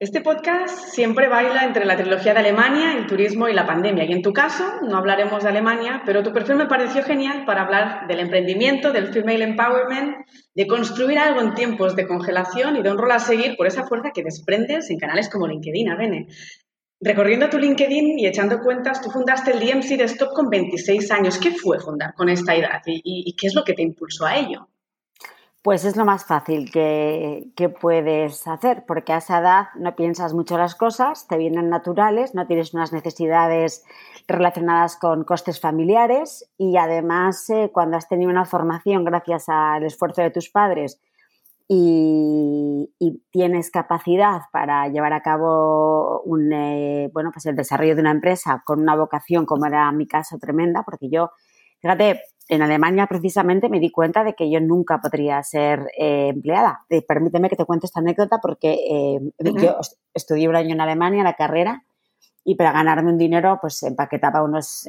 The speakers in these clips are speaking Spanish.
Este podcast siempre baila entre la trilogía de Alemania, el turismo y la pandemia. Y en tu caso, no hablaremos de Alemania, pero tu perfil me pareció genial para hablar del emprendimiento, del female empowerment, de construir algo en tiempos de congelación y de un rol a seguir por esa fuerza que desprendes en canales como LinkedIn, Avene. Recorriendo tu LinkedIn y echando cuentas, tú fundaste el DMC de Stop con 26 años. ¿Qué fue fundar con esta edad y qué es lo que te impulsó a ello? Pues es lo más fácil que, puedes hacer, porque a esa edad no piensas mucho las cosas, te vienen naturales, no tienes unas necesidades relacionadas con costes familiares y además eh, cuando has tenido una formación gracias al esfuerzo de tus padres y, tienes capacidad para llevar a cabo un, eh, bueno, pues el desarrollo de una empresa con una vocación como era mi caso tremenda, porque yo, fíjate, en Alemania precisamente me di cuenta de que yo nunca podría ser eh, empleada. Eh, permíteme que te cuente esta anécdota porque eh, yo estudié un año en Alemania la carrera y para ganarme un dinero pues empaquetaba unos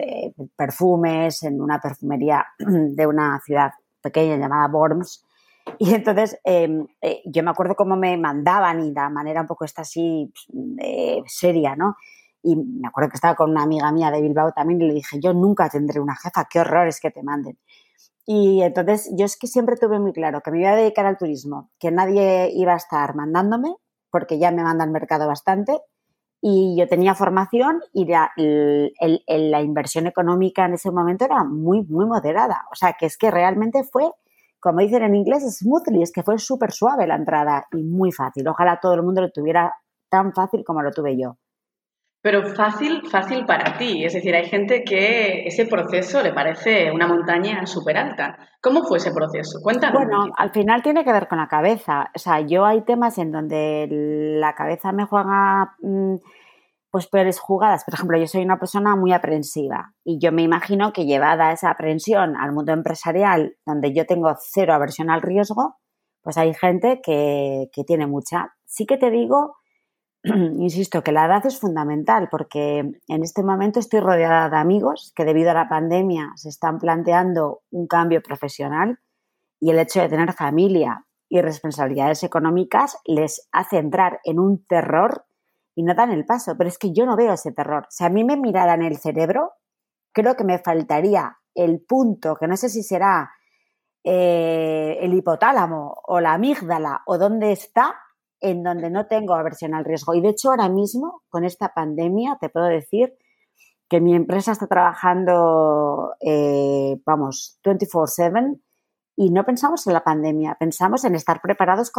perfumes en una perfumería de una ciudad pequeña llamada Worms. Y entonces em, yo me acuerdo cómo me mandaban y de manera un poco esta así seria, ¿no? Y me acuerdo que estaba con una amiga mía de Bilbao también y le dije, yo nunca tendré una jefa, qué horror es que te manden. Y entonces yo es que siempre tuve muy claro que me iba a dedicar al turismo, que nadie iba a estar mandándome, porque ya me manda el mercado bastante, y yo tenía formación y la, la inversión económica en ese momento era muy, muy moderada. O sea, que es que realmente fue, como dicen en inglés, smoothly, es que fue súper suave la entrada y muy fácil. Ojalá todo el mundo lo tuviera tan fácil como lo tuve yo pero fácil, fácil para ti. Es decir, hay gente que ese proceso le parece una montaña súper alta. ¿Cómo fue ese proceso? Cuéntanos. Bueno, al final tiene que ver con la cabeza. O sea, yo hay temas en donde la cabeza me juega mm, pues peores jugadas. Por ejemplo, yo soy una persona muy aprensiva y yo me imagino que llevada esa aprensión al mundo empresarial, donde yo tengo cero aversión al riesgo, pues hay gente que, que tiene mucha. Sí que te digo insisto que la edad es fundamental porque en este momento estoy rodeada de amigos que debido a la pandemia se están planteando un cambio profesional y el hecho de tener familia y responsabilidades económicas les hace entrar en un terror y no dan el paso. Pero es que yo no veo ese terror. Si a mí me miraran el cerebro, creo que me faltaría el punto, que no sé si será eh, el hipotálamo o la amígdala o dónde está, en donde no tengo aversión al riesgo. Y de hecho, ahora mismo, con esta pandemia, te puedo decir que mi empresa está trabajando, eh, vamos, 24/7 y no pensamos en la pandemia, pensamos en estar preparados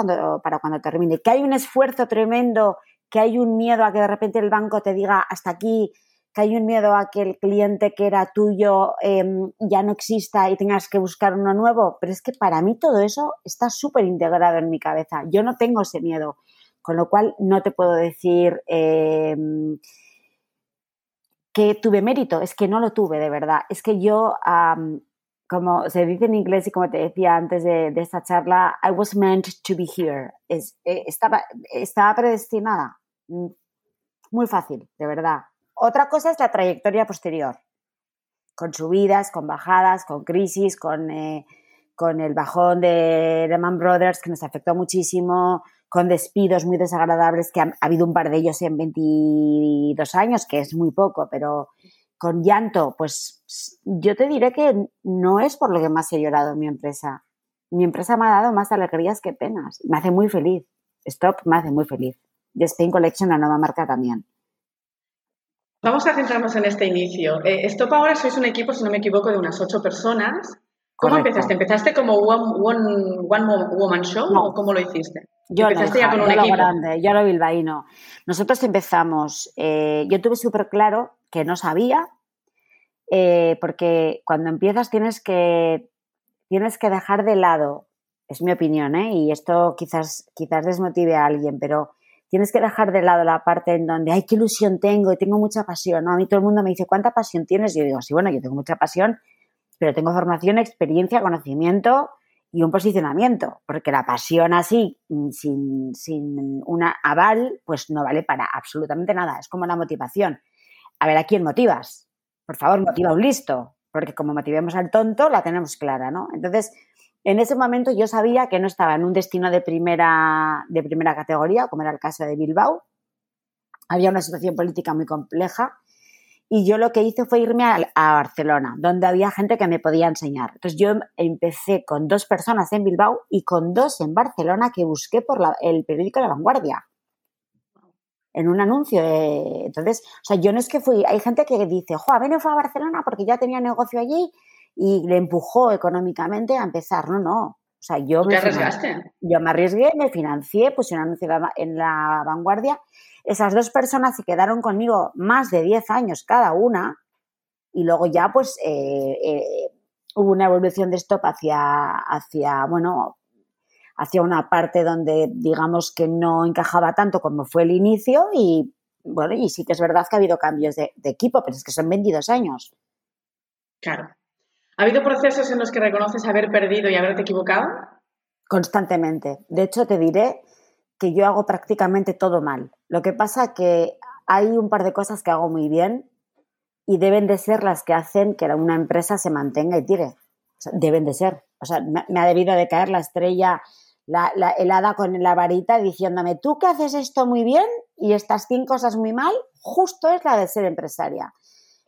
para cuando termine. Que hay un esfuerzo tremendo, que hay un miedo a que de repente el banco te diga hasta aquí, que hay un miedo a que el cliente que era tuyo em, ya no exista y tengas que buscar uno nuevo, pero es que para mí todo eso está súper integrado en mi cabeza. Yo no tengo ese miedo, con lo cual no te puedo decir em, que tuve mérito, es que no lo tuve de verdad. Es que yo, como se dice en inglés y como te decía antes de, esta charla, I was meant to be here. Eh, estaba, estaba predestinada. Mm, muy fácil, de verdad otra cosa es la trayectoria posterior, con subidas, con bajadas, con crisis, con, eh, con el bajón de Lehman Brothers que nos afectó muchísimo, con despidos muy desagradables, que ha, habido un par de ellos en 22 años, que es muy poco, pero con llanto, pues yo te diré que no es por lo que más he llorado en mi empresa. Mi empresa me ha dado más alegrías que penas. Me hace muy feliz. Stop me hace muy feliz. Y Spain Collection, la nueva marca también. Vamos a centrarnos en este inicio. Eh, Stop ahora sois un equipo, si no me equivoco, de unas ocho personas. ¿Cómo empezaste? ¿Empezaste como one, woman show o cómo lo hiciste? Yo ¿Empezaste ya con un equipo? grande, yo lo bilbaíno. Nosotros empezamos, eh, yo tuve súper claro que no sabía, eh, porque cuando empiezas tienes que, tienes que dejar de lado, es mi opinión, ¿eh? y esto quizás, quizás desmotive a alguien, pero tienes que dejar de lado la parte en donde, ay, qué ilusión tengo y tengo mucha pasión. ¿no? A mí todo el mundo me dice, ¿cuánta pasión tienes? Y yo digo, sí, bueno, yo tengo mucha pasión, pero tengo formación, experiencia, conocimiento y un posicionamiento, porque la pasión así, mm, sin, sin una aval, pues no vale para absolutamente nada. Es como la motivación. A ver, ¿a quién motivas? Por favor, motiva un listo, porque como motivemos al tonto, la tenemos clara, ¿no? Entonces, en ese momento yo sabía que no estaba en un destino de primera, de primera categoría, como era el caso de Bilbao, había una situación política muy compleja y yo lo que hice fue irme a, Barcelona, donde había gente que me podía enseñar. Entonces yo empecé con dos personas en Bilbao y con dos en Barcelona que busqué por el periódico La Vanguardia. En un anuncio. entonces, o sea, yo no es que fui. Hay gente que dice, jo, no fue a Barcelona porque ya tenía negocio allí y le empujó económicamente a empezar. No, no. O sea, yo me, arriesgaste? yo me arriesgué, me financié, puse un anuncio en la vanguardia esas dos personas se quedaron conmigo más de 10 años cada una y luego ya pues eh, eh, hubo una evolución de stop hacia, hacia, bueno, hacia una parte donde digamos que no encajaba tanto como fue el inicio y bueno, y sí que es verdad que ha habido cambios de, de equipo, pero es que son 22 años. Claro. ¿Ha habido procesos en los que reconoces haber perdido y haberte equivocado? Constantemente. De hecho, te diré que yo hago prácticamente todo mal. Lo que pasa que hay un par de cosas que hago muy bien y deben de ser las que hacen que una empresa se mantenga y tire. deben de ser. O sea, me, ha debido de caer la estrella, la, la, con la varita diciéndome, tú que haces esto muy bien y estas cinco cosas muy mal, justo es la de ser empresaria.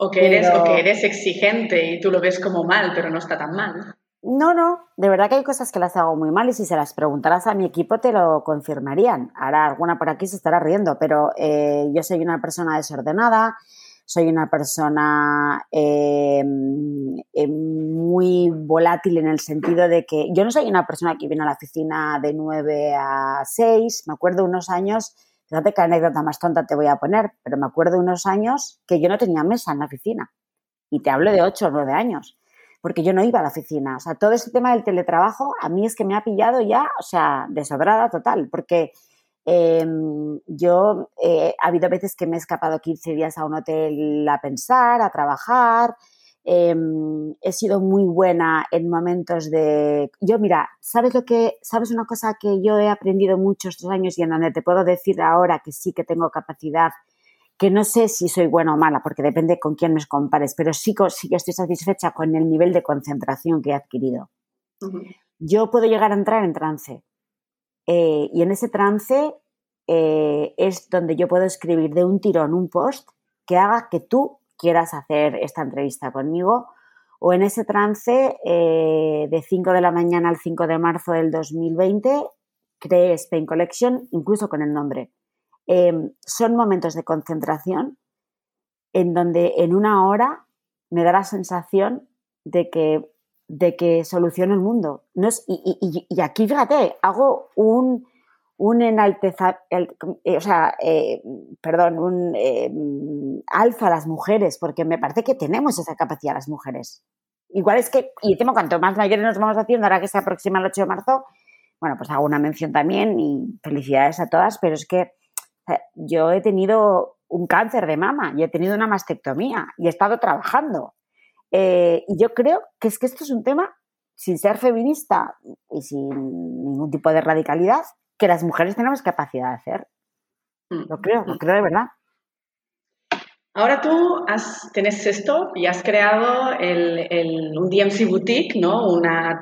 O que, eres, o que eres exigente y tú lo ves como mal, pero no está tan mal. No, no, de verdad que hay cosas que las hago muy mal y si se las preguntaras a mi equipo te lo confirmarían. Ahora alguna por aquí se estará riendo, pero eh, yo soy una persona desordenada, soy una persona eh, eh, muy volátil en el sentido de que yo no soy una persona que viene a la oficina de 9 a 6. Me acuerdo unos años, fíjate qué anécdota más tonta te voy a poner, pero me acuerdo unos años que yo no tenía mesa en la oficina. Y te hablo de 8 o 9 años porque yo no iba a la oficina. O sea, todo ese tema del teletrabajo a mí es que me ha pillado ya, o sea, desobrada total, porque em, yo eh, ha habido veces que me he escapado 15 días a un hotel a pensar, a trabajar. Em, he sido muy buena en momentos de... Yo, mira, ¿sabes lo que... ¿Sabes una cosa que yo he aprendido muchos estos años y en donde te puedo decir ahora que sí que tengo capacidad que no sé si soy buena o mala, porque depende con quién me compares, pero sí, sí que estoy satisfecha con el nivel de concentración que he adquirido. Yo puedo llegar a entrar en trance eh, y en ese trance eh, es donde yo puedo escribir de un tirón un post que haga que tú quieras hacer esta entrevista conmigo o en ese trance eh, de 5 de la mañana al 5 de marzo del 2020 creé Spain Collection incluso con el nombre Em, son momentos de concentración en donde en una hora me da la sensación de que, de que soluciono el mundo. No y, aquí, fíjate, hago un, un enalteza, eh, o sea, eh, perdón, un em, alfa a las mujeres, porque me parece que tenemos esa capacidad las mujeres. Igual es que, y temo cuanto más mayores nos vamos haciendo, ahora que se aproxima el 8 de marzo, bueno, pues hago una mención también y felicidades a todas, pero es que yo he tenido un cáncer de mama y he tenido una mastectomía y he estado trabajando. Eh, y yo creo que es que esto es un tema, sin ser feminista y sin ningún tipo de radicalidad, que las mujeres tenemos capacidad de hacer. Mm. Lo creo, lo creo de verdad. Ahora tú has, tenés esto y has creado el, un DMC Boutique, ¿no? Una,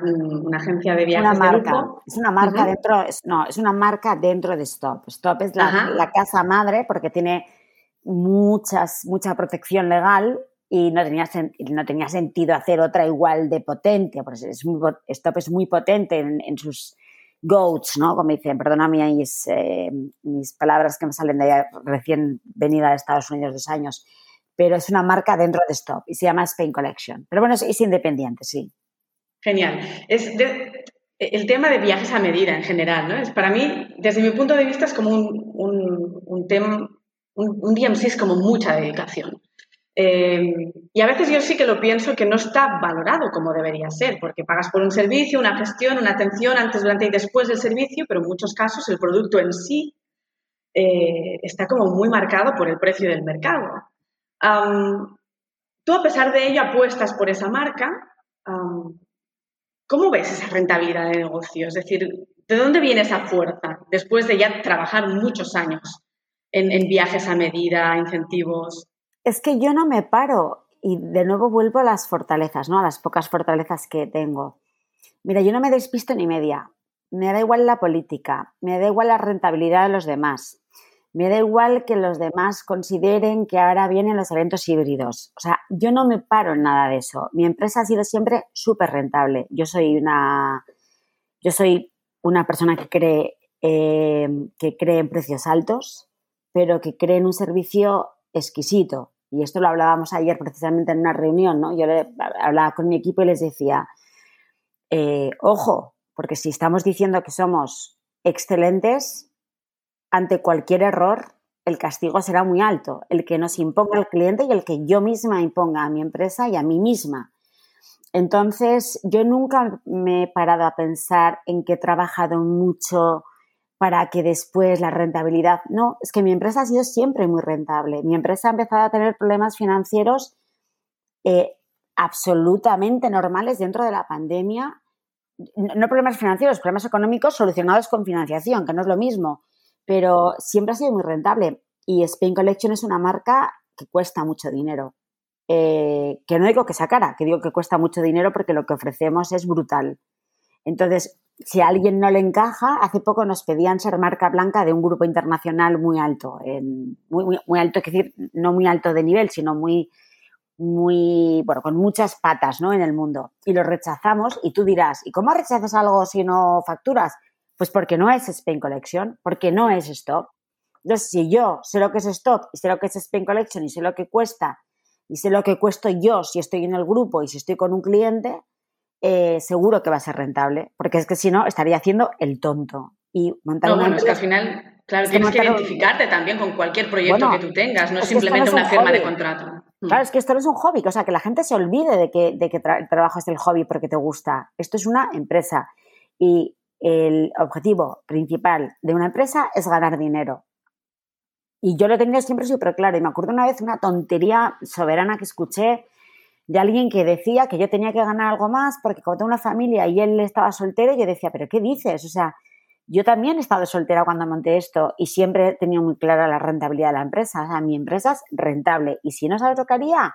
agencia de viajes una marca. de Es una marca dentro, no, es una marca dentro de Stop. Stop es la, casa madre porque tiene muchas, mucha protección legal y no tenía, no tenía sentido hacer otra igual de potente. Pues es Stop es muy potente en sus goats, ¿no? Como dicen, perdona mis, eh, mis palabras que me salen de recién venida de Estados Unidos dos años, pero es una marca dentro de Stop y se llama Spain Collection. Pero bueno, es, independiente, sí. Genial. Es el tema de viajes a medida en general, ¿no? Es para mí, desde mi punto de vista, es como un, un, un tema, un, un DMC es como mucha dedicación. Eh, y a veces yo sí que lo pienso que no está valorado como debería ser, porque pagas por un servicio, una gestión, una atención antes, durante y después del servicio, pero en muchos casos el producto en sí eh, está como muy marcado por el precio del mercado. tú, a pesar de ello, apuestas por esa marca. ¿Cómo ves esa rentabilidad de negocio? Es decir, ¿de dónde viene esa fuerza después de ya trabajar muchos años en viajes a medida, incentivos? Es que yo no me paro y de nuevo vuelvo a las fortalezas, ¿no? A las pocas fortalezas que tengo. Mira, yo no me despisto ni media. Me da igual la política, me da igual la rentabilidad de los demás, Me da igual que los demás consideren que ahora vienen los eventos híbridos. O sea, yo no me paro en nada de eso. Mi empresa ha sido siempre súper rentable. Yo soy una, yo soy una persona que cree, eh, que cree en precios altos, pero que cree en un servicio exquisito. Y esto lo hablábamos ayer precisamente en una reunión, ¿no? Yo hablaba con mi equipo y les decía, eh, ojo, porque si estamos diciendo que somos excelentes, ante cualquier error el castigo será muy alto, el que nos imponga el cliente y el que yo misma imponga a mi empresa y a mí misma. Entonces, yo nunca me he parado a pensar en que he trabajado mucho para que después la rentabilidad. No, es que mi empresa ha sido siempre muy rentable. Mi empresa ha empezado a tener problemas financieros eh, absolutamente normales dentro de la pandemia. No problemas financieros, problemas económicos solucionados con financiación, que no es lo mismo, pero siempre ha sido muy rentable. Y Spain Collection es una marca que cuesta mucho dinero. Eh, que no digo que sea cara, que digo que cuesta mucho dinero porque lo que ofrecemos es brutal. Entonces, si a alguien no le encaja, hace poco nos pedían ser marca blanca de un grupo internacional muy alto, muy, alto, es decir, no muy alto de nivel, sino muy, muy, bueno, con muchas patas, ¿no? En el mundo. Y lo rechazamos y tú dirás, ¿y cómo rechazas algo si no facturas? Pues porque no es Spain Collection, porque no es stock. Entonces, si yo sé lo que es stock y sé lo que es Spain Collection y sé lo que cuesta y sé lo que cuesto yo si estoy en el grupo y si estoy con un cliente, eh, seguro que va a ser rentable, porque es que si no estaría haciendo el tonto. Y montar no, bueno, es que al final, claro, tienes que identificarte también con cualquier proyecto que tú tengas, no es, simplemente una firma de contrato. Mm. Claro, es que esto no es un hobby, o sea, que la gente se olvide de que, de que trabajas el hobby porque te gusta. Esto es una empresa y el objetivo principal de una empresa es ganar dinero. Y yo lo tenía siempre súper claro. Y me acuerdo una vez una tontería soberana que escuché de alguien que decía que yo tenía que ganar algo más porque como tengo una familia y él estaba soltero, yo decía, pero ¿qué dices? O sea, yo también he estado soltera cuando monté esto y siempre he tenido muy clara la rentabilidad de la empresa. O sea, mi empresa es rentable. Y si no sabes lo que haría,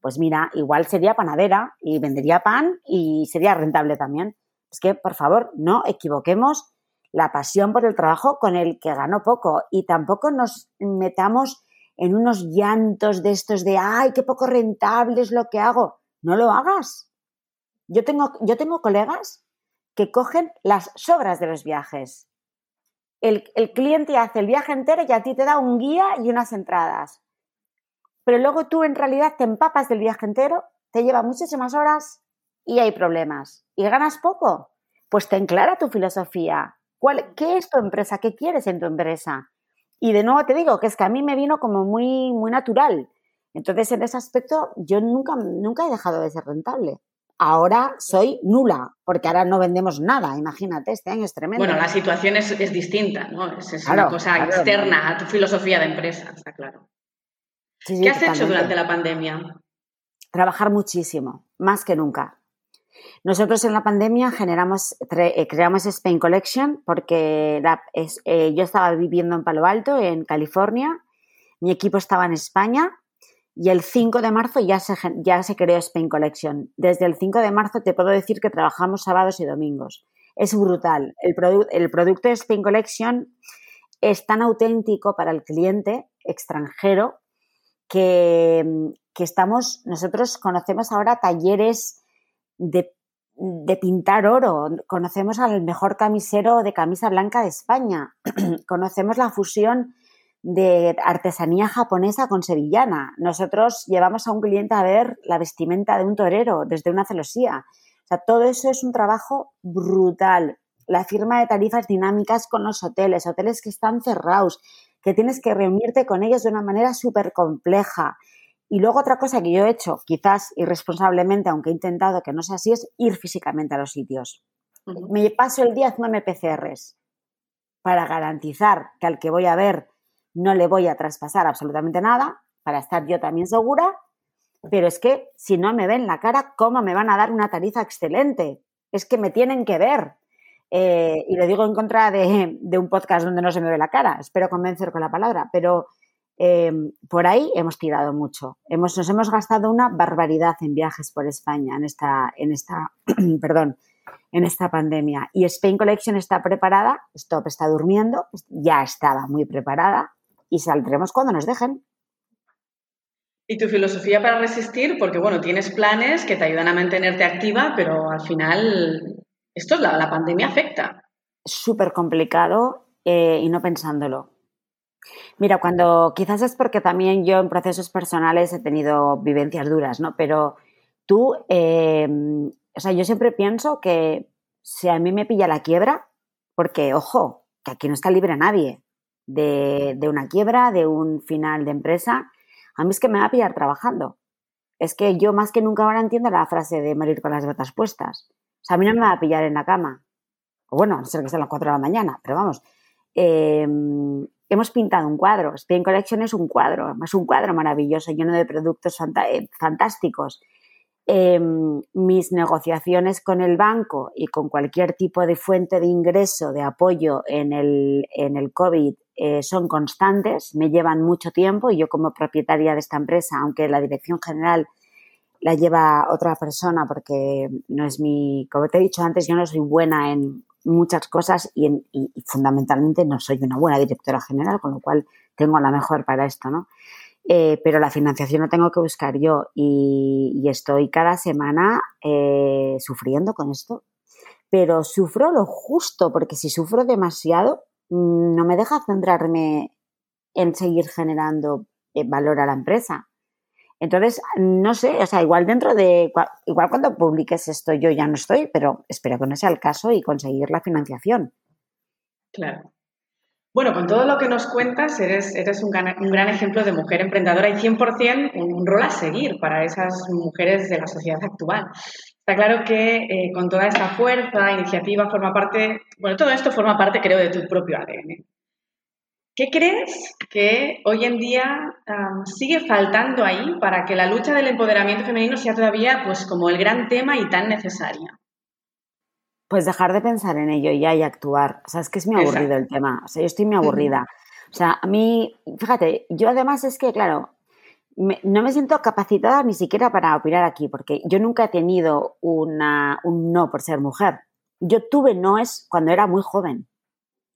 pues mira, igual sería panadera y vendería pan y sería rentable también. Es que, por favor, no equivoquemos la pasión por el trabajo con el que gano poco y tampoco nos metamos en unos llantos de estos de, ay, qué poco rentable es lo que hago. No lo hagas. Yo tengo, yo tengo colegas que cogen las sobras de los viajes. El, el, cliente hace el viaje entero y a ti te da un guía y unas entradas. Pero luego tú en realidad te empapas del viaje entero, te lleva muchísimas horas y hay problemas. ¿Y ganas poco? Pues ten clara tu filosofía. ¿Cuál, ¿Qué es tu empresa? ¿Qué quieres en tu empresa? Y de nuevo te digo que es que a mí me vino como muy, muy natural. Entonces, en ese aspecto, yo nunca, nunca he dejado de ser rentable. Ahora soy nula, porque ahora no vendemos nada, imagínate, este año es tremendo. Bueno, la situación es, distinta, ¿no? Es, una cosa externa a tu filosofía de empresa, está claro. ¿Qué has hecho durante la pandemia? Trabajar muchísimo, más que nunca. Nosotros en la pandemia eh, creamos Spain Collection porque eh, yo estaba viviendo en Palo Alto, en California, mi equipo estaba en España y el 5 de marzo ya se, creó Spain Collection. Desde el 5 de marzo te puedo decir que trabajamos sábados y domingos. Es brutal. El, el producto de Spain Collection es tan auténtico para el cliente extranjero que, que estamos, nosotros conocemos ahora talleres de, pintar oro. Conocemos al mejor camisero de camisa blanca de España. Conocemos la fusión de artesanía japonesa con sevillana. Nosotros llevamos a un cliente a ver la vestimenta de un torero desde una celosía. O sea, todo eso es un trabajo brutal. La firma de tarifas dinámicas con los hoteles, hoteles que están cerrados, que tienes que reunirte con ellos de una manera súper compleja. Y luego otra cosa que yo he hecho, quizás irresponsablemente, aunque he intentado que no sea así, es ir físicamente a los sitios. Me paso el día haciendo PCRs para garantizar que al que voy a ver no le voy a traspasar absolutamente nada, para estar yo también segura, pero es que si no me ven la cara, ¿cómo me van a dar una tarifa excelente? Es que me tienen que ver. Eh, y lo digo en contra de, de, un podcast donde no se me ve la cara, espero convencer con la palabra, pero eh, por ahí hemos tirado mucho. Hemos, nos hemos gastado una barbaridad en viajes por España en esta, en esta, perdón, en esta pandemia. Y Spain Collection está preparada, Stop está durmiendo, ya estaba muy preparada, y saldremos cuando nos dejen. ¿Y tu filosofía para resistir? Porque, bueno, tienes planes que te ayudan a mantenerte activa, pero al final esto es la, la pandemia afecta. Súper complicado eh, y no pensándolo. Mira, cuando quizás es porque también yo en procesos personales he tenido vivencias duras, ¿no? Pero tú, eh, o sea, yo siempre pienso que si a mí me pilla la quiebra, porque, ojo, que aquí no está libre nadie de, una quiebra, de un final de empresa, a mí es que me va a pillar trabajando. Es que yo más que nunca ahora entiendo la frase de morir con las botas puestas. O sea, a mí no me va a pillar en la cama. O bueno, no sé que sean las 4 de la mañana, pero vamos. Eh, hemos pintado un cuadro. Spain Collection es un cuadro, es un cuadro maravilloso, lleno de productos eh, fantásticos. Em, mis negociaciones con el banco y con cualquier tipo de fuente de ingreso, de apoyo en el, en el COVID eh, son constantes, me llevan mucho tiempo y yo como propietaria de esta empresa, aunque la dirección general la lleva otra persona porque no es mi, como te he dicho antes, yo no soy buena en muchas cosas y, fundamentalmente no soy una buena directora general, con lo cual tengo la mejor para esto, ¿no? Eh, pero la financiación la tengo que buscar yo y, estoy cada semana eh, sufriendo con esto. Pero sufro lo justo, porque si sufro demasiado, mm, no me deja centrarme en seguir generando eh, valor a la empresa. Entonces, no sé, o sea, igual dentro de, igual cuando publiques esto yo ya no estoy, pero espero que no sea el caso y conseguir la financiación. Claro. Bueno, con todo lo que nos cuentas, eres, eres un, gran, ejemplo de mujer emprendedora y 100% un rol a seguir para esas mujeres de la sociedad actual. Está claro que eh, con toda esta fuerza, iniciativa, forma parte, bueno, todo esto forma parte, creo, de tu propio ADN. ¿Qué crees que hoy en día sigue faltando ahí para que la lucha del empoderamiento femenino sea todavía pues como el gran tema y tan necesaria? Pues dejar de pensar en ello ya y actuar. O sea, es que es muy aburrido el tema. O sea, yo estoy muy aburrida. O sea, a mí, fíjate, yo además es que, claro, no me siento capacitada ni siquiera para opinar aquí, porque yo nunca he tenido una, un no por ser mujer. Yo tuve noes cuando era muy joven.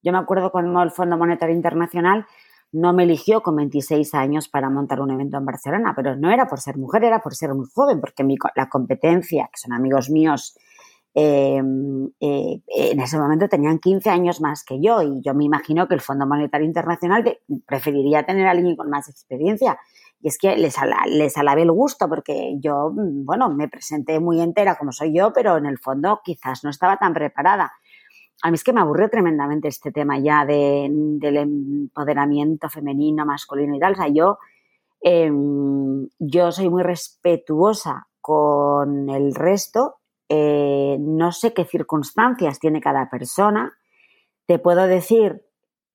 Yo me acuerdo cuando el Fondo Monetario Internacional no me eligió con 26 años para montar un evento en Barcelona, pero no era por ser mujer, era por ser muy joven, porque la competencia, que son amigos míos, em, eh, en ese momento tenían 15 años más que yo y yo me imagino que el Fondo Monetario Internacional preferiría tener a alguien con más experiencia. Y es que les, les alabé el gusto porque yo, bueno, me presenté muy entera como soy yo, pero en el fondo quizás no estaba tan preparada a mí es que me aburre tremendamente este tema ya del empoderamiento femenino, masculino y tal. O sea, yo, em, yo soy muy respetuosa con el resto. Eh, no sé qué circunstancias tiene cada persona. Te puedo decir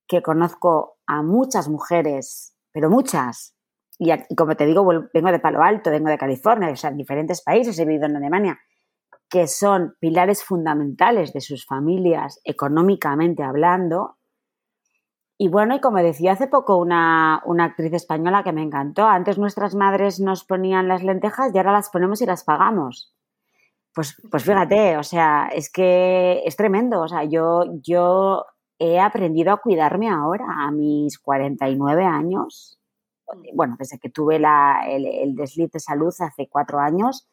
que conozco a muchas mujeres, pero muchas. Y, y como te digo, vengo de Palo Alto, vengo de California, o sea, en diferentes países, he vivido en Alemania que son pilares fundamentales de sus familias económicamente hablando. Y bueno, y como decía hace poco una, actriz española que me encantó, antes nuestras madres nos ponían las lentejas y ahora las ponemos y las pagamos. Pues, pues fíjate, o sea, es que es tremendo. O sea, yo, yo he aprendido a cuidarme ahora, a mis 49 años. Bueno, desde que tuve la, el, el desliz de salud hace cuatro años,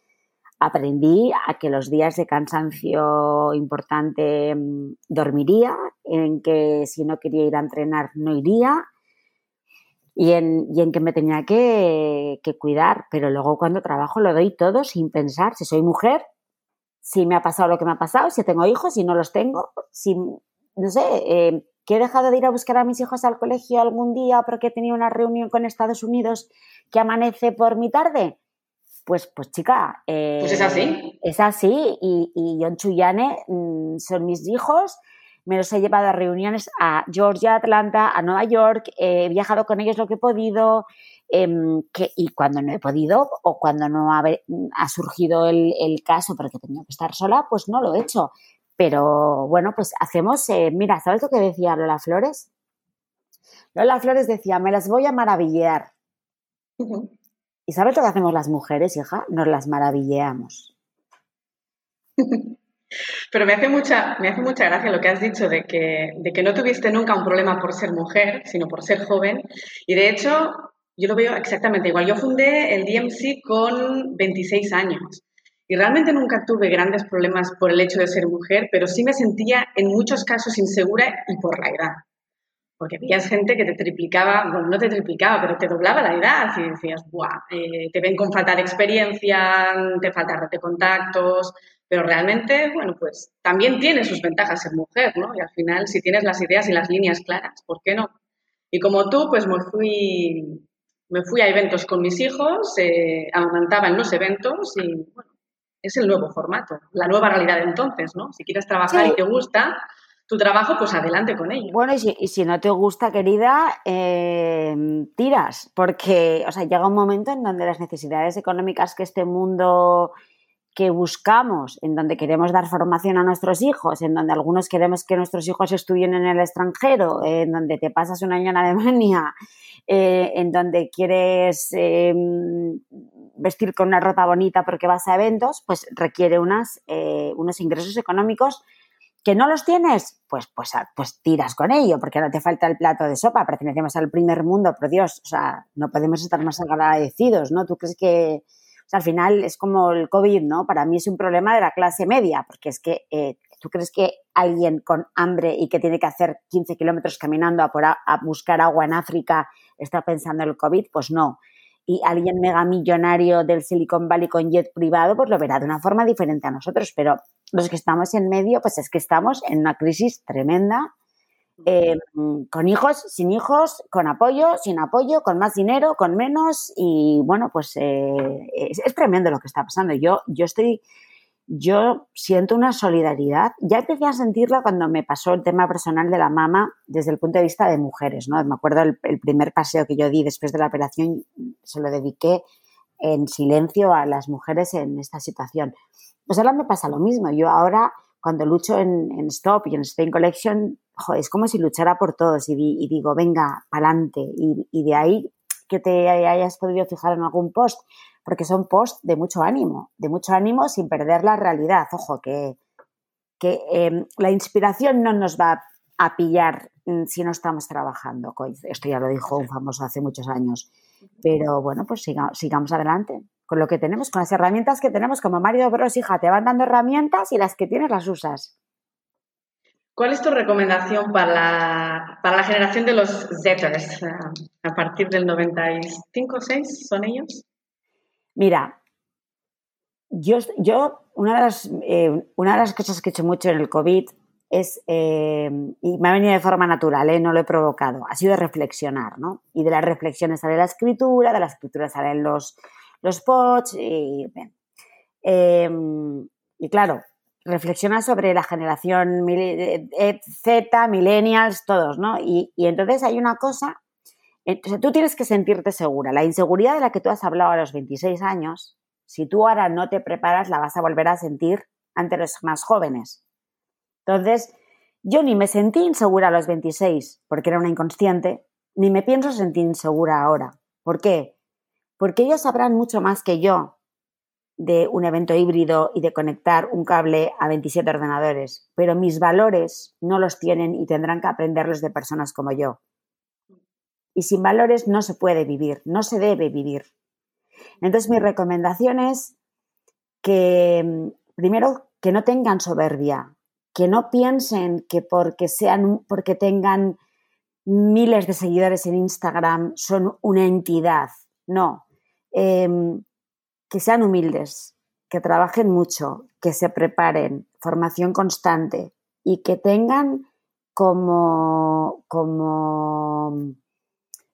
aprendí a que los días de cansancio importante mm, dormiría, en que si no quería ir a entrenar no iría y en, que me tenía que, cuidar. Pero luego cuando trabajo lo doy todo sin pensar si soy mujer, si me ha pasado lo que me ha pasado, si tengo hijos, si no los tengo, si, no sé, eh, que he dejado de ir a buscar a mis hijos al colegio algún día porque he tenido una reunión con Estados Unidos que amanece por mi tarde pues, pues chica. pues es así. Eh, es así. Y, y John Chuyane mm, son mis hijos. Me los he llevado a reuniones a Georgia, Atlanta, a Nueva York. he viajado con ellos lo que he podido. Em, que, y cuando no he podido o cuando no ha, ha surgido el, el, caso porque tenía que estar sola, pues no lo he hecho. Pero bueno, pues hacemos. Eh, mira, ¿sabes lo que decía Lola Flores? Lola Flores decía: Me las voy a maravillar. ¿Y sabes lo que hacemos las mujeres, hija? Nos las maravilleamos. Pero me hace mucha, me hace mucha gracia lo que has dicho de que, de que no tuviste nunca un problema por ser mujer, sino por ser joven. Y de hecho, yo lo veo exactamente igual. Yo fundé el DMC con 26 años. Y realmente nunca tuve grandes problemas por el hecho de ser mujer, pero sí me sentía en muchos casos insegura y por la edad. Porque veías gente que te triplicaba, bueno, no te triplicaba, pero te doblaba la edad y decías, ¡buah! Eh, te ven con falta de experiencia, te falta red de contactos, pero realmente, bueno, pues también tiene sus ventajas ser mujer, ¿no? Y al final, si tienes las ideas y las líneas claras, ¿por qué no? Y como tú, pues me fui, me fui a eventos con mis hijos, eh, amamantaba en los eventos y, bueno, es el nuevo formato, la nueva realidad de entonces, ¿no? Si quieres trabajar y te gusta tu trabajo, pues adelante con ello. Bueno, y si, no te gusta, querida, eh, tiras, porque, o sea, llega un momento en donde las necesidades económicas que este mundo que buscamos, en donde queremos dar formación a nuestros hijos, en donde algunos queremos que nuestros hijos estudien en el extranjero, en donde te pasas un año en Alemania, eh, en donde quieres em, vestir con una ropa bonita porque vas a eventos, pues requiere unas, eh, unos ingresos económicos que no los tienes, pues, pues, pues tiras con ello, porque no te falta el plato de sopa, pertenecemos al primer mundo, por Dios, o sea, no podemos estar más agradecidos, ¿no? ¿Tú crees que, al final es como el COVID, ¿no? Para mí es un problema de la clase media, porque es que, eh, ¿tú crees que alguien con hambre y que tiene que hacer 15 kilómetros caminando a, por a buscar agua en África está pensando en el COVID? Pues no y alguien mega millonario del Silicon Valley con jet privado, pues lo verá de una forma diferente a nosotros. Pero los que estamos en medio, pues es que estamos en una crisis tremenda, eh, con hijos, sin hijos, con apoyo, sin apoyo, con más dinero, con menos. Y bueno, pues eh, es, es, tremendo lo que está pasando. Yo, yo estoy yo siento una solidaridad. Ya empecé a sentirla cuando me pasó el tema personal de la mama desde el punto de vista de mujeres, ¿no? Me acuerdo el, primer paseo que yo di después de la operación, se lo dediqué en silencio a las mujeres en esta situación. Pues ahora me pasa lo mismo. Yo ahora, cuando lucho en, Stop y en Spain Collection, es como si luchara por todos y, digo, venga, pa'lante. Y, y de ahí que te hayas podido fijar en algún post, porque son posts de mucho ánimo, de mucho ánimo sin perder la realidad. Ojo, que, que em, la inspiración no nos va a pillar mm, si no estamos trabajando. Esto ya lo dijo un famoso hace muchos años. Pero bueno, pues sigamos adelante con lo que tenemos, con las herramientas que tenemos. Como Mario Bros, hija, te van dando herramientas y las que tienes las usas. ¿Cuál es tu recomendación para la, para la generación de los Zetters a partir del 95 o 6? ¿Son ellos? Mira, yo, yo una, de las, eh, una de las cosas que he hecho mucho en el COVID es, eh, y me ha venido de forma natural, eh, no lo he provocado, ha sido reflexionar, ¿no? Y de las reflexiones sale la escritura, de la escritura salen los, los pods, y, y claro, reflexiona sobre la generación Z, millennials, todos, ¿no? Y, y entonces hay una cosa entonces, tú tienes que sentirte segura. La inseguridad de la que tú has hablado a los 26 años, si tú ahora no te preparas, la vas a volver a sentir ante los más jóvenes. Entonces, yo ni me sentí insegura a los 26 porque era una inconsciente, ni me pienso sentir insegura ahora. ¿Por qué? Porque ellos sabrán mucho más que yo de un evento híbrido y de conectar un cable a 27 ordenadores, pero mis valores no los tienen y tendrán que aprenderlos de personas como yo. Y sin valores no se puede vivir, no se debe vivir. Entonces mi recomendación es que, mm, primero, que no tengan soberbia, que no piensen que porque, sean, porque tengan miles de seguidores en Instagram son una entidad. No, em, que sean humildes, que trabajen mucho, que se preparen, formación constante y que tengan como, como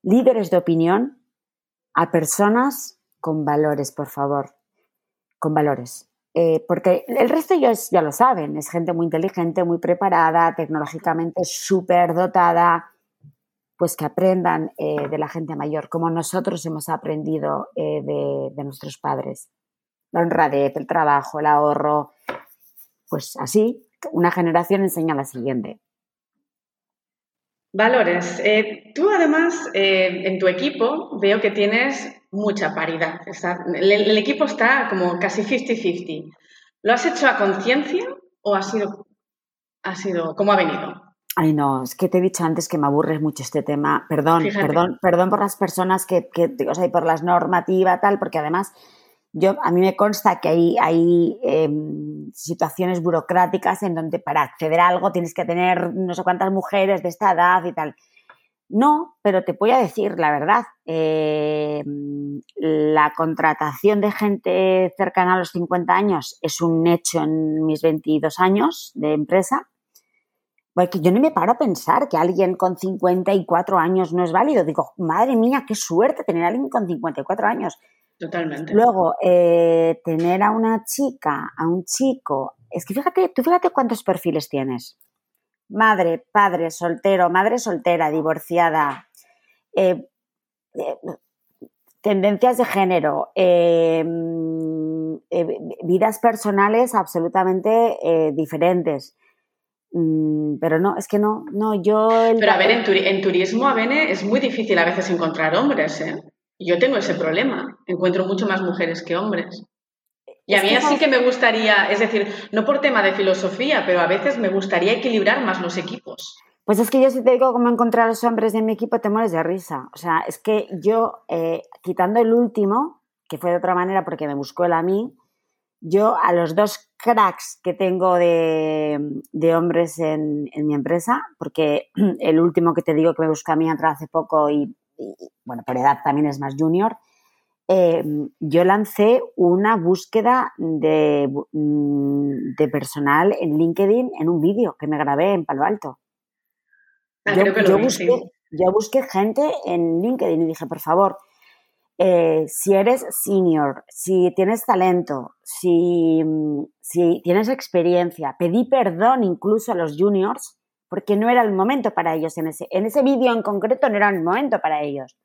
líderes de opinión a personas con valores, por favor, con valores. Eh, porque el resto ellos ya lo saben, es gente muy inteligente, muy preparada, tecnológicamente súper dotada, pues que aprendan eh, de la gente mayor, como nosotros hemos aprendido eh, de, de nuestros padres. La honradez, el trabajo, el ahorro, pues así, una generación enseña a la siguiente. Valores. Eh, tú además eh, en tu equipo veo que tienes mucha paridad. el, equipo está como casi 50-50. ¿Lo has hecho a conciencia o ha sido, ha sido, cómo ha venido? Ay, no, es que te he dicho antes que me aburre mucho este tema. Perdón, perdón, perdón por las personas que, que, o sea, y por las normativas, tal, porque además yo, a mí me consta que hay, hay em, situaciones burocráticas en donde para acceder a algo tienes que tener no sé cuántas mujeres de esta edad y tal. No, pero te voy a decir la verdad. Em, la contratación de gente cercana a los 50 años es un hecho en mis 22 años de empresa. Porque yo no me paro a pensar que alguien con 54 años no es válido. Digo, madre mía, qué suerte tener a alguien con 54 años. Totalmente. Luego, eh, tener a una chica, a un chico. Es que fíjate, tú fíjate cuántos perfiles tienes madre, padre, soltero, madre soltera, divorciada, eh, eh, tendencias de género, eh, vidas personales absolutamente diferentes. Mm, pero no, es que no, no, yo... Pero a ver, en, en turismo, a Bene, es muy difícil a veces encontrar hombres, ¿eh? Yo tengo ese problema. Encuentro mucho más mujeres que hombres. Y a mí así que me gustaría, es decir, no por tema de filosofía, pero a veces me gustaría equilibrar más los equipos. Pues es que yo si te digo cómo encontrar a los hombres de mi equipo, te mueres de risa. O sea, es que yo, eh, quitando el último, que fue de otra manera porque me buscó él a mí, yo a los dos cracks que tengo de, hombres en, mi empresa, porque el último que te digo que me buscó a mí entró hace poco y, y, bueno, por edad también es más junior, eh, yo lancé una búsqueda de, mm, de, personal en LinkedIn en un vídeo que me grabé en Palo Alto. Ah, yo, busqué, gente en LinkedIn y dije, por favor, eh, si eres senior, si tienes talento, si, mm, si tienes experiencia, pedí perdón incluso a los juniors porque no era el momento para ellos en ese, en ese vídeo en concreto, no era el momento para ellos.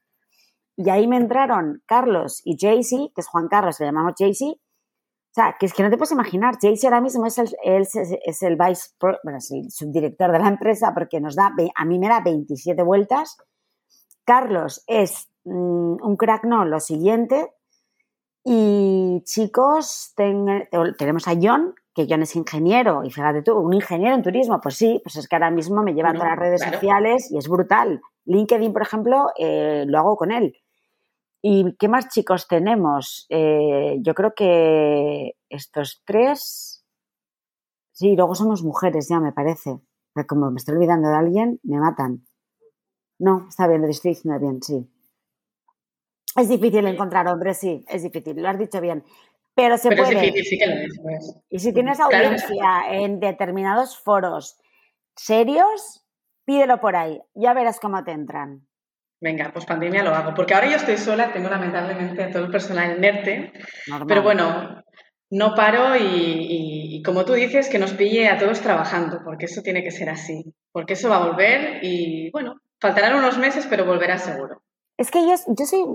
Y ahí me entraron Carlos y Jaycee, que es Juan Carlos, le llamamos Jaycee. O sea, que es que no te puedes imaginar, Jaycee ahora mismo es el, es, el vice, bueno, es el subdirector de la empresa porque nos da, a mí me da 27 vueltas. Carlos es mm, un crack, no, lo siguiente. Y chicos, tenemos a John, que John es ingeniero, y fíjate tú, un ingeniero en turismo, pues sí, pues es que ahora mismo me lleva a todas las redes sociales y es brutal. LinkedIn, por ejemplo, eh, lo hago con él. ¿Y qué más chicos tenemos? Eh, yo creo que estos tres. Sí, luego somos mujeres, ya me parece. Pero como me estoy olvidando de alguien, me matan. No, está bien, lo estoy diciendo bien, sí. Es difícil encontrar hombres, sí, es difícil, lo has dicho bien. Pero se puede. Es difícil, sí que lo es. Pues. Y si tienes audiencia en determinados foros serios, pídelo por ahí, ya verás cómo te entran. Venga, pues pandemia lo hago, porque ahora yo estoy sola, tengo lamentablemente a todo el personal en NERTE, pero bueno, no paro y, como tú dices, que nos pille a todos trabajando, porque eso tiene que ser así, porque eso va a volver y bueno, faltarán unos meses, pero volverá seguro. Es que yo, yo soy,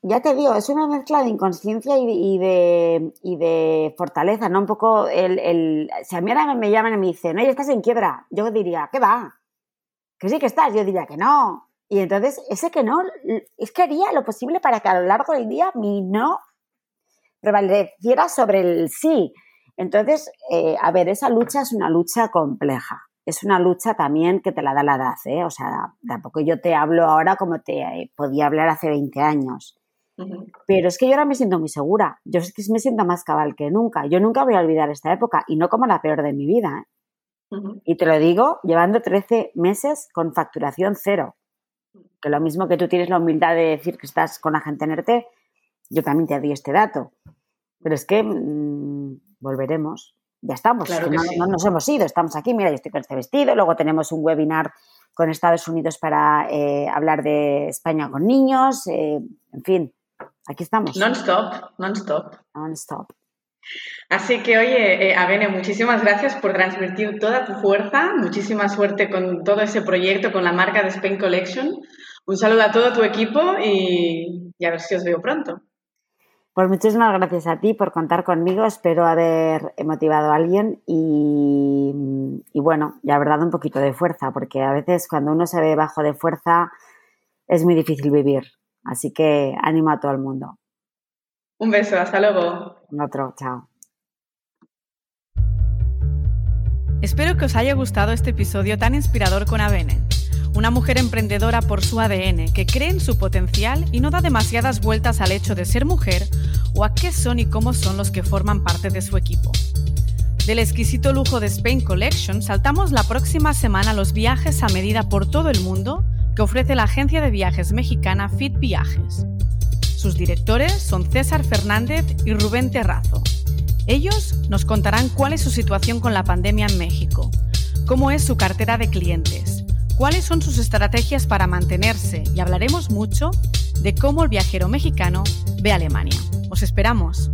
ya te digo, es una mezcla de inconsciencia y, de, fortaleza, ¿no? Un poco el, el, Si a mí me llaman y me dicen, oye, estás en quiebra, yo diría, ¿qué va? Que sí que estás, yo diría que no. Y entonces, ese que no, es que haría lo posible para que a lo largo del día mi no prevaleciera sobre el sí. Entonces, eh, a ver, esa lucha es una lucha compleja. Es una lucha también que te la da la edad, ¿eh? O sea, tampoco yo te hablo ahora como te eh, podía hablar hace 20 años. Pero es que yo ahora me siento muy segura. Yo es que me siento más cabal que nunca. Yo nunca voy a olvidar esta época y no como la peor de mi vida. ¿eh? Y te lo digo llevando 13 meses con facturación cero que lo mismo que tú tienes la humildad de decir que estás con la gente en ERTE, yo también te doy este dato. Pero es que mm, volveremos. Ya estamos, no, nos hemos ido, estamos aquí, mira, yo estoy con este vestido, luego tenemos un webinar con Estados Unidos para eh, hablar de España con niños, eh, en fin, aquí estamos. Non-stop, non-stop. Non-stop. Así que, oye, eh, Avene, muchísimas gracias por transmitir toda tu fuerza, muchísima suerte con todo ese proyecto, con la marca de Spain Collection. Un saludo a todo tu equipo y, a ver si os veo pronto. Pues muchísimas gracias a ti por contar conmigo. Espero haber motivado a alguien y, y bueno, y haber dado un poquito de fuerza, porque a veces cuando uno se ve bajo de fuerza es muy difícil vivir. Así que ánimo a todo el mundo. Un beso, hasta luego. Otro, chao. Espero que os haya gustado este episodio tan inspirador con Avene, una mujer emprendedora por su ADN que cree en su potencial y no da demasiadas vueltas al hecho de ser mujer o a qué son y cómo son los que forman parte de su equipo. Del exquisito lujo de Spain Collection saltamos la próxima semana los viajes a medida por todo el mundo que ofrece la agencia de viajes mexicana Fit Viajes. Sus directores son César Fernández y Rubén Terrazo. Ellos nos contarán cuál es su situación con la pandemia en México, cómo es su cartera de clientes, cuáles son sus estrategias para mantenerse y hablaremos mucho de cómo el viajero mexicano ve Alemania. Os esperamos.